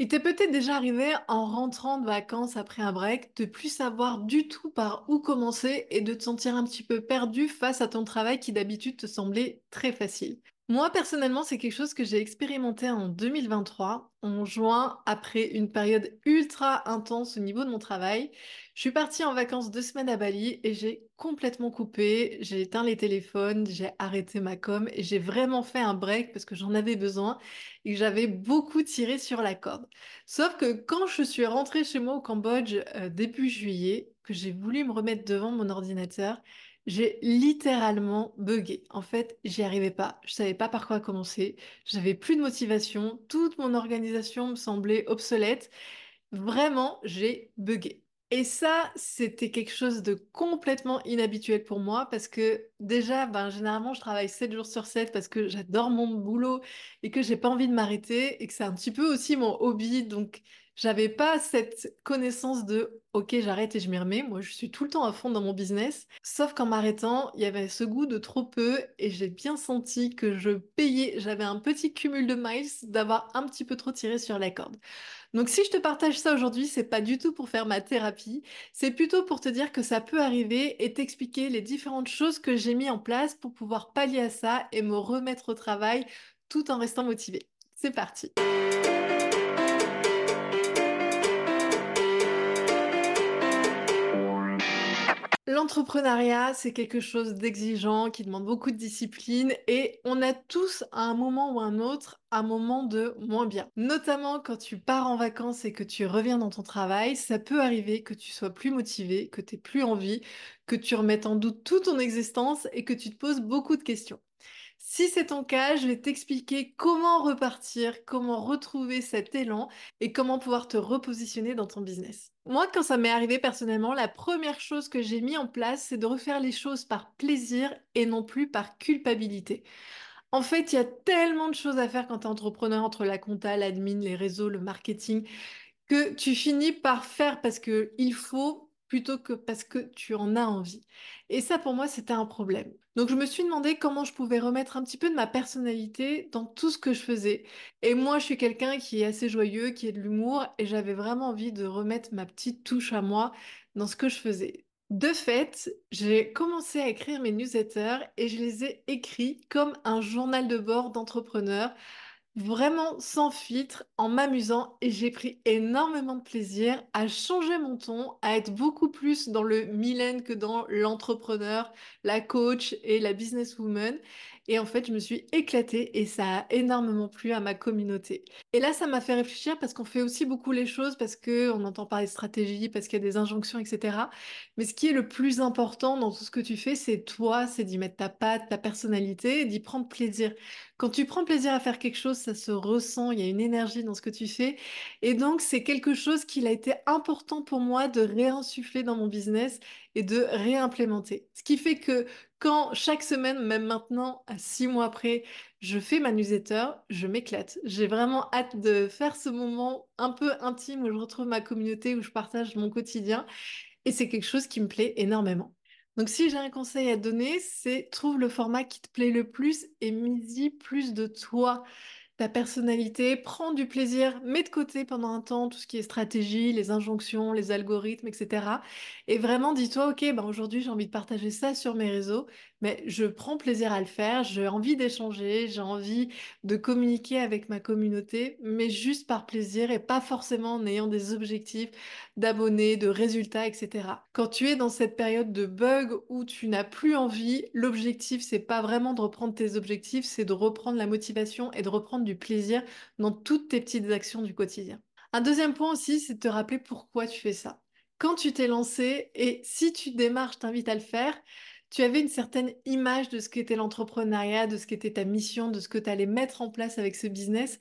Il t'est peut-être déjà arrivé en rentrant de vacances après un break de plus savoir du tout par où commencer et de te sentir un petit peu perdu face à ton travail qui d'habitude te semblait très facile. Moi personnellement, c'est quelque chose que j'ai expérimenté en 2023, en juin, après une période ultra intense au niveau de mon travail. Je suis partie en vacances deux semaines à Bali et j'ai complètement coupé, j'ai éteint les téléphones, j'ai arrêté ma com et j'ai vraiment fait un break parce que j'en avais besoin et j'avais beaucoup tiré sur la corde. Sauf que quand je suis rentrée chez moi au Cambodge euh, début juillet, que j'ai voulu me remettre devant mon ordinateur, j'ai littéralement bugué. En fait, j'y arrivais pas. Je savais pas par quoi commencer. J'avais plus de motivation. Toute mon organisation me semblait obsolète. Vraiment, j'ai bugué. Et ça, c'était quelque chose de complètement inhabituel pour moi parce que déjà, ben, généralement, je travaille 7 jours sur 7 parce que j'adore mon boulot et que j'ai pas envie de m'arrêter et que c'est un petit peu aussi mon hobby. Donc, j'avais pas cette connaissance de OK, j'arrête et je m'y remets. Moi, je suis tout le temps à fond dans mon business. Sauf qu'en m'arrêtant, il y avait ce goût de trop peu et j'ai bien senti que je payais. J'avais un petit cumul de miles d'avoir un petit peu trop tiré sur la corde. Donc si je te partage ça aujourd'hui, c'est pas du tout pour faire ma thérapie, c'est plutôt pour te dire que ça peut arriver et t'expliquer les différentes choses que j'ai mis en place pour pouvoir pallier à ça et me remettre au travail tout en restant motivée. C'est parti. L'entrepreneuriat, c'est quelque chose d'exigeant, qui demande beaucoup de discipline et on a tous à un moment ou un autre un moment de moins bien. Notamment quand tu pars en vacances et que tu reviens dans ton travail, ça peut arriver que tu sois plus motivé, que tu n'aies plus envie, que tu remettes en doute toute ton existence et que tu te poses beaucoup de questions. Si c'est ton cas, je vais t'expliquer comment repartir, comment retrouver cet élan et comment pouvoir te repositionner dans ton business. Moi, quand ça m'est arrivé personnellement, la première chose que j'ai mis en place, c'est de refaire les choses par plaisir et non plus par culpabilité. En fait, il y a tellement de choses à faire quand tu es entrepreneur entre la compta, l'admin, les réseaux, le marketing, que tu finis par faire parce qu'il faut plutôt que parce que tu en as envie. Et ça, pour moi, c'était un problème. Donc, je me suis demandé comment je pouvais remettre un petit peu de ma personnalité dans tout ce que je faisais. Et moi, je suis quelqu'un qui est assez joyeux, qui a de l'humour, et j'avais vraiment envie de remettre ma petite touche à moi dans ce que je faisais. De fait, j'ai commencé à écrire mes newsletters et je les ai écrits comme un journal de bord d'entrepreneur vraiment sans filtre, en m'amusant et j'ai pris énormément de plaisir à changer mon ton, à être beaucoup plus dans le Mylène que dans l'entrepreneur, la coach et la businesswoman. Et en fait, je me suis éclatée et ça a énormément plu à ma communauté. Et là, ça m'a fait réfléchir parce qu'on fait aussi beaucoup les choses, parce qu'on entend parler de stratégie, parce qu'il y a des injonctions, etc. Mais ce qui est le plus important dans tout ce que tu fais, c'est toi, c'est d'y mettre ta patte, ta personnalité, d'y prendre plaisir. Quand tu prends plaisir à faire quelque chose, ça se ressent, il y a une énergie dans ce que tu fais. Et donc, c'est quelque chose qu'il a été important pour moi de réinsuffler dans mon business et de réimplémenter. Ce qui fait que quand chaque semaine, même maintenant, à six mois après, je fais ma newsletter, je m'éclate. J'ai vraiment hâte de faire ce moment un peu intime où je retrouve ma communauté, où je partage mon quotidien. Et c'est quelque chose qui me plaît énormément. Donc si j'ai un conseil à donner, c'est trouve le format qui te plaît le plus et mise plus de toi ta personnalité, prends du plaisir, mets de côté pendant un temps tout ce qui est stratégie, les injonctions, les algorithmes, etc. Et vraiment dis-toi, ok, ben aujourd'hui j'ai envie de partager ça sur mes réseaux, mais je prends plaisir à le faire, j'ai envie d'échanger, j'ai envie de communiquer avec ma communauté, mais juste par plaisir et pas forcément en ayant des objectifs d'abonnés, de résultats, etc. Quand tu es dans cette période de bug où tu n'as plus envie, l'objectif c'est pas vraiment de reprendre tes objectifs, c'est de reprendre la motivation et de reprendre du plaisir dans toutes tes petites actions du quotidien. Un deuxième point aussi, c'est de te rappeler pourquoi tu fais ça. Quand tu t'es lancé, et si tu démarres, je t'invite à le faire, tu avais une certaine image de ce qu'était l'entrepreneuriat, de ce qu'était ta mission, de ce que tu allais mettre en place avec ce business.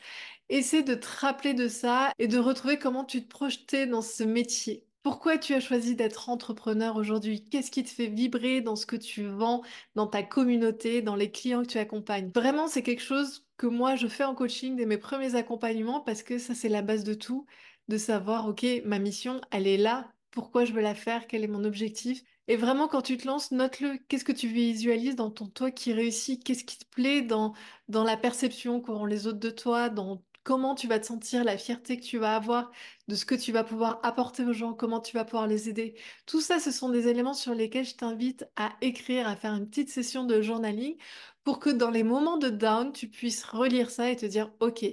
Essaie de te rappeler de ça et de retrouver comment tu te projetais dans ce métier. Pourquoi tu as choisi d'être entrepreneur aujourd'hui? Qu'est-ce qui te fait vibrer dans ce que tu vends, dans ta communauté, dans les clients que tu accompagnes? Vraiment, c'est quelque chose que moi je fais en coaching dès mes premiers accompagnements parce que ça c'est la base de tout, de savoir ok ma mission elle est là, pourquoi je veux la faire, quel est mon objectif. Et vraiment quand tu te lances, note-le, qu'est-ce que tu visualises dans ton toi qui réussit, qu'est-ce qui te plaît dans, dans la perception qu'auront les autres de toi, dans comment tu vas te sentir, la fierté que tu vas avoir de ce que tu vas pouvoir apporter aux gens, comment tu vas pouvoir les aider. Tout ça, ce sont des éléments sur lesquels je t'invite à écrire, à faire une petite session de journaling pour que dans les moments de down, tu puisses relire ça et te dire, OK,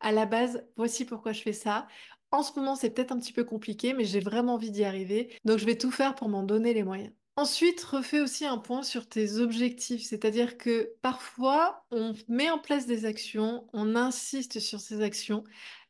à la base, voici pourquoi je fais ça. En ce moment, c'est peut-être un petit peu compliqué, mais j'ai vraiment envie d'y arriver. Donc, je vais tout faire pour m'en donner les moyens. Ensuite, refais aussi un point sur tes objectifs, c'est-à-dire que parfois, on met en place des actions, on insiste sur ces actions,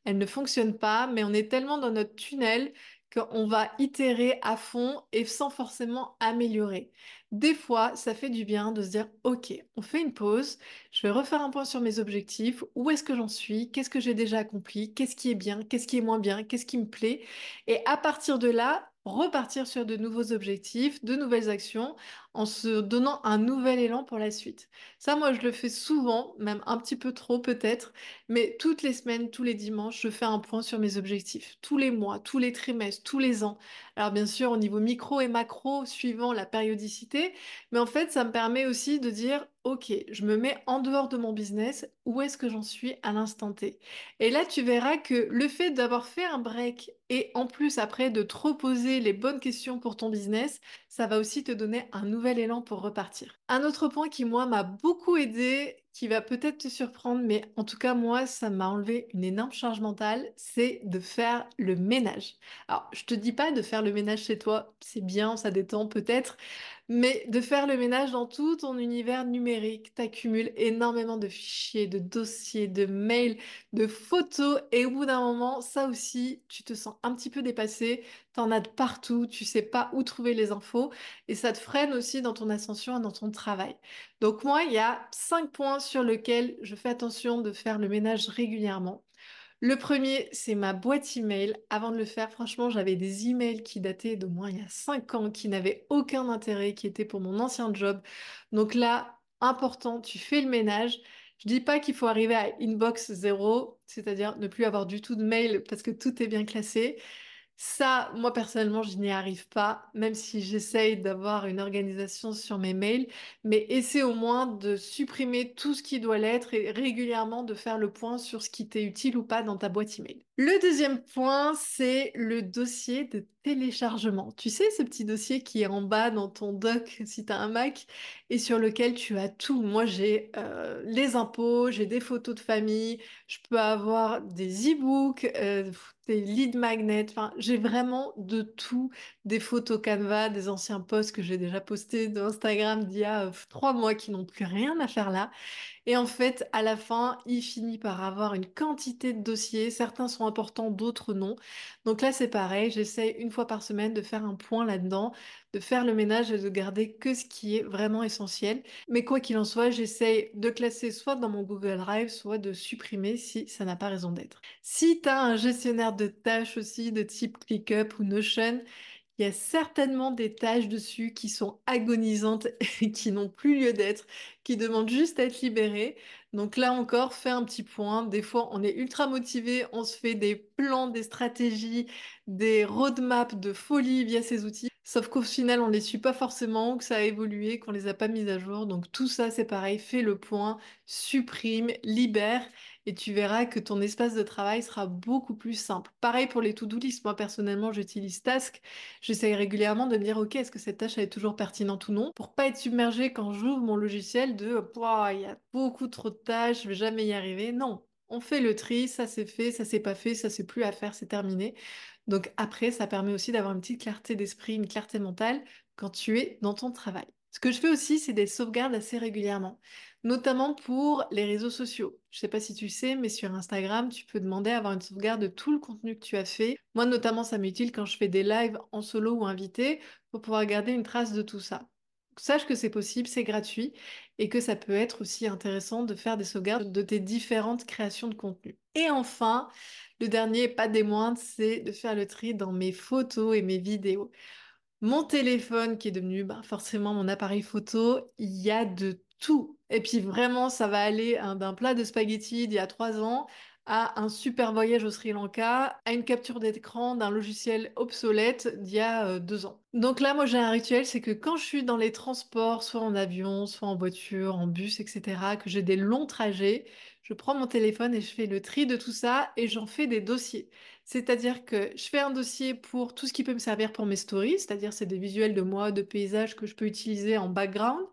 elles ne fonctionnent pas, mais on est tellement dans notre tunnel qu'on va itérer à fond et sans forcément améliorer. Des fois, ça fait du bien de se dire, OK, on fait une pause, je vais refaire un point sur mes objectifs, où est-ce que j'en suis, qu'est-ce que j'ai déjà accompli, qu'est-ce qui est bien, qu'est-ce qui est moins bien, qu'est-ce qui me plaît. Et à partir de là, repartir sur de nouveaux objectifs, de nouvelles actions, en se donnant un nouvel élan pour la suite. Ça, moi, je le fais souvent, même un petit peu trop peut-être, mais toutes les semaines, tous les dimanches, je fais un point sur mes objectifs. Tous les mois, tous les trimestres, tous les ans. Alors bien sûr, au niveau micro et macro, suivant la périodicité, mais en fait, ça me permet aussi de dire, ok, je me mets en dehors de mon business, où est-ce que j'en suis à l'instant T? Et là, tu verras que le fait d'avoir fait un break et en plus après de trop poser les bonnes questions pour ton business, ça va aussi te donner un nouvel élan pour repartir. Un autre point qui, moi, m'a beaucoup aidé, qui va peut-être te surprendre, mais en tout cas, moi, ça m'a enlevé une énorme charge mentale, c'est de faire le ménage. Alors, je te dis pas de faire le ménage chez toi, c'est bien, ça détend peut-être, mais de faire le ménage dans tout ton univers numérique, t'accumules énormément de fichiers, de dossiers, de mails, de photos, et au bout d'un moment, ça aussi, tu te sens un petit peu dépassé, t'en as de partout, tu sais pas où trouver les infos, et ça te freine aussi dans ton ascension et dans ton travail. Donc moi, il y a cinq points sur lesquels je fais attention de faire le ménage régulièrement. Le premier, c'est ma boîte email. Avant de le faire, franchement, j'avais des emails qui dataient de moins il y a 5 ans, qui n'avaient aucun intérêt, qui étaient pour mon ancien job. Donc là, important, tu fais le ménage. Je dis pas qu'il faut arriver à inbox zéro, c'est-à-dire ne plus avoir du tout de mail parce que tout est bien classé. Ça, moi personnellement, je n'y arrive pas, même si j'essaye d'avoir une organisation sur mes mails, mais essaie au moins de supprimer tout ce qui doit l'être et régulièrement de faire le point sur ce qui t'est utile ou pas dans ta boîte email. Le deuxième point, c'est le dossier de téléchargement. Tu sais, ce petit dossier qui est en bas dans ton doc si tu as un Mac et sur lequel tu as tout. Moi, j'ai euh, les impôts, j'ai des photos de famille, je peux avoir des e-books, euh, lead magnets, j'ai vraiment de tout, des photos Canva, des anciens posts que j'ai déjà postés d'Instagram d'il y a trois mois qui n'ont plus rien à faire là. Et en fait, à la fin, il finit par avoir une quantité de dossiers. Certains sont importants, d'autres non. Donc là, c'est pareil. J'essaie une fois par semaine de faire un point là-dedans, de faire le ménage et de garder que ce qui est vraiment essentiel. Mais quoi qu'il en soit, j'essaie de classer soit dans mon Google Drive, soit de supprimer si ça n'a pas raison d'être. Si tu as un gestionnaire de tâches aussi de type ClickUp ou Notion, il y a certainement des tâches dessus qui sont agonisantes et qui n'ont plus lieu d'être, qui demandent juste à être libérées. Donc là encore, fais un petit point. Des fois, on est ultra motivé, on se fait des plans, des stratégies, des roadmaps de folie via ces outils. Sauf qu'au final, on les suit pas forcément, que ça a évolué, qu'on les a pas mis à jour. Donc tout ça, c'est pareil. Fais le point, supprime, libère et tu verras que ton espace de travail sera beaucoup plus simple. Pareil pour les to-do list. Moi, personnellement, j'utilise Task. J'essaye régulièrement de me dire, OK, est-ce que cette tâche est toujours pertinente ou non? Pour pas être submergé quand j'ouvre mon logiciel de, il y a beaucoup trop de tâches, je vais jamais y arriver. Non. On fait le tri, ça c'est fait, ça c'est pas fait, ça c'est plus à faire, c'est terminé. Donc après, ça permet aussi d'avoir une petite clarté d'esprit, une clarté mentale quand tu es dans ton travail. Ce que je fais aussi, c'est des sauvegardes assez régulièrement notamment pour les réseaux sociaux. Je ne sais pas si tu sais, mais sur Instagram, tu peux demander à avoir une sauvegarde de tout le contenu que tu as fait. Moi, notamment, ça m'utile quand je fais des lives en solo ou invité pour pouvoir garder une trace de tout ça. Sache que c'est possible, c'est gratuit et que ça peut être aussi intéressant de faire des sauvegardes de tes différentes créations de contenu. Et enfin, le dernier, pas des moindres, c'est de faire le tri dans mes photos et mes vidéos. Mon téléphone qui est devenu bah, forcément mon appareil photo, il y a de tout. Et puis vraiment, ça va aller hein, d'un plat de spaghettis d'il y a trois ans à un super voyage au Sri Lanka, à une capture d'écran d'un logiciel obsolète d'il y a euh, deux ans. Donc là, moi j'ai un rituel, c'est que quand je suis dans les transports, soit en avion, soit en voiture, en bus, etc., que j'ai des longs trajets, je prends mon téléphone et je fais le tri de tout ça et j'en fais des dossiers. C'est-à-dire que je fais un dossier pour tout ce qui peut me servir pour mes stories, c'est-à-dire c'est des visuels de moi, de paysages que je peux utiliser en background.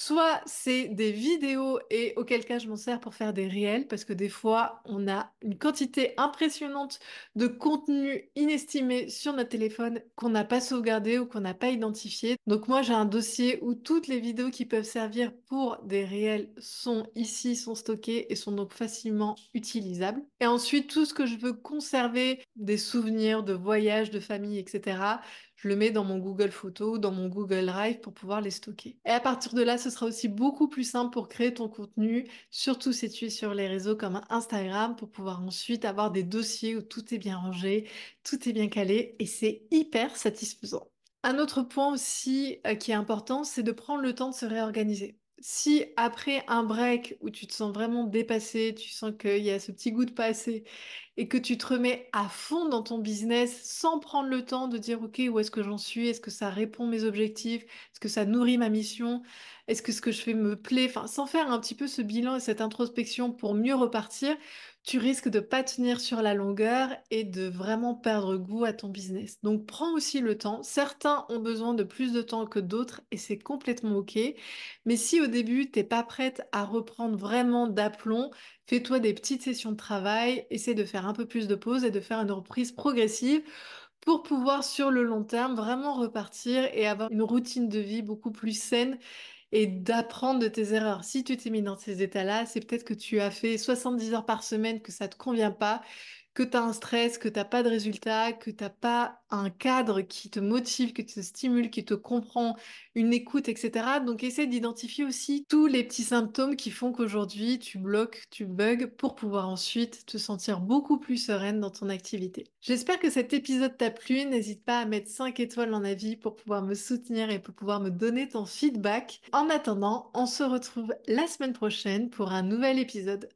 Soit c'est des vidéos et auquel cas je m'en sers pour faire des réels parce que des fois on a une quantité impressionnante de contenu inestimé sur notre téléphone qu'on n'a pas sauvegardé ou qu'on n'a pas identifié. Donc moi j'ai un dossier où toutes les vidéos qui peuvent servir pour des réels sont ici, sont stockées et sont donc facilement utilisables. Et ensuite tout ce que je veux conserver, des souvenirs de voyages, de famille, etc je le mets dans mon Google Photos, dans mon Google Drive pour pouvoir les stocker. Et à partir de là, ce sera aussi beaucoup plus simple pour créer ton contenu, surtout si tu es sur les réseaux comme Instagram, pour pouvoir ensuite avoir des dossiers où tout est bien rangé, tout est bien calé et c'est hyper satisfaisant. Un autre point aussi euh, qui est important, c'est de prendre le temps de se réorganiser. Si après un break où tu te sens vraiment dépassé, tu sens qu'il y a ce petit goût de passé et que tu te remets à fond dans ton business sans prendre le temps de dire ok où est-ce que j'en suis, est-ce que ça répond mes objectifs, est-ce que ça nourrit ma mission, est-ce que ce que je fais me plaît, sans faire un petit peu ce bilan et cette introspection pour mieux repartir, tu risques de pas tenir sur la longueur et de vraiment perdre goût à ton business. Donc prends aussi le temps. Certains ont besoin de plus de temps que d'autres et c'est complètement ok. Mais si au début t'es pas prête à reprendre vraiment d'aplomb, fais-toi des petites sessions de travail, essaie de faire un peu plus de pause et de faire une reprise progressive pour pouvoir sur le long terme vraiment repartir et avoir une routine de vie beaucoup plus saine et d'apprendre de tes erreurs. Si tu t'es mis dans ces états-là, c'est peut-être que tu as fait 70 heures par semaine, que ça ne te convient pas, que tu as un stress, que tu n'as pas de résultat, que tu n'as pas un cadre qui te motive, qui te stimule, qui te comprend, une écoute, etc. Donc essaie d'identifier aussi tous les petits symptômes qui font qu'aujourd'hui tu bloques, tu bugs pour pouvoir ensuite te sentir beaucoup plus sereine dans ton activité. J'espère que cet épisode t'a plu. N'hésite pas à mettre 5 étoiles en avis pour pouvoir me soutenir et pour pouvoir me donner ton feedback. En attendant, on se retrouve la semaine prochaine pour un nouvel épisode.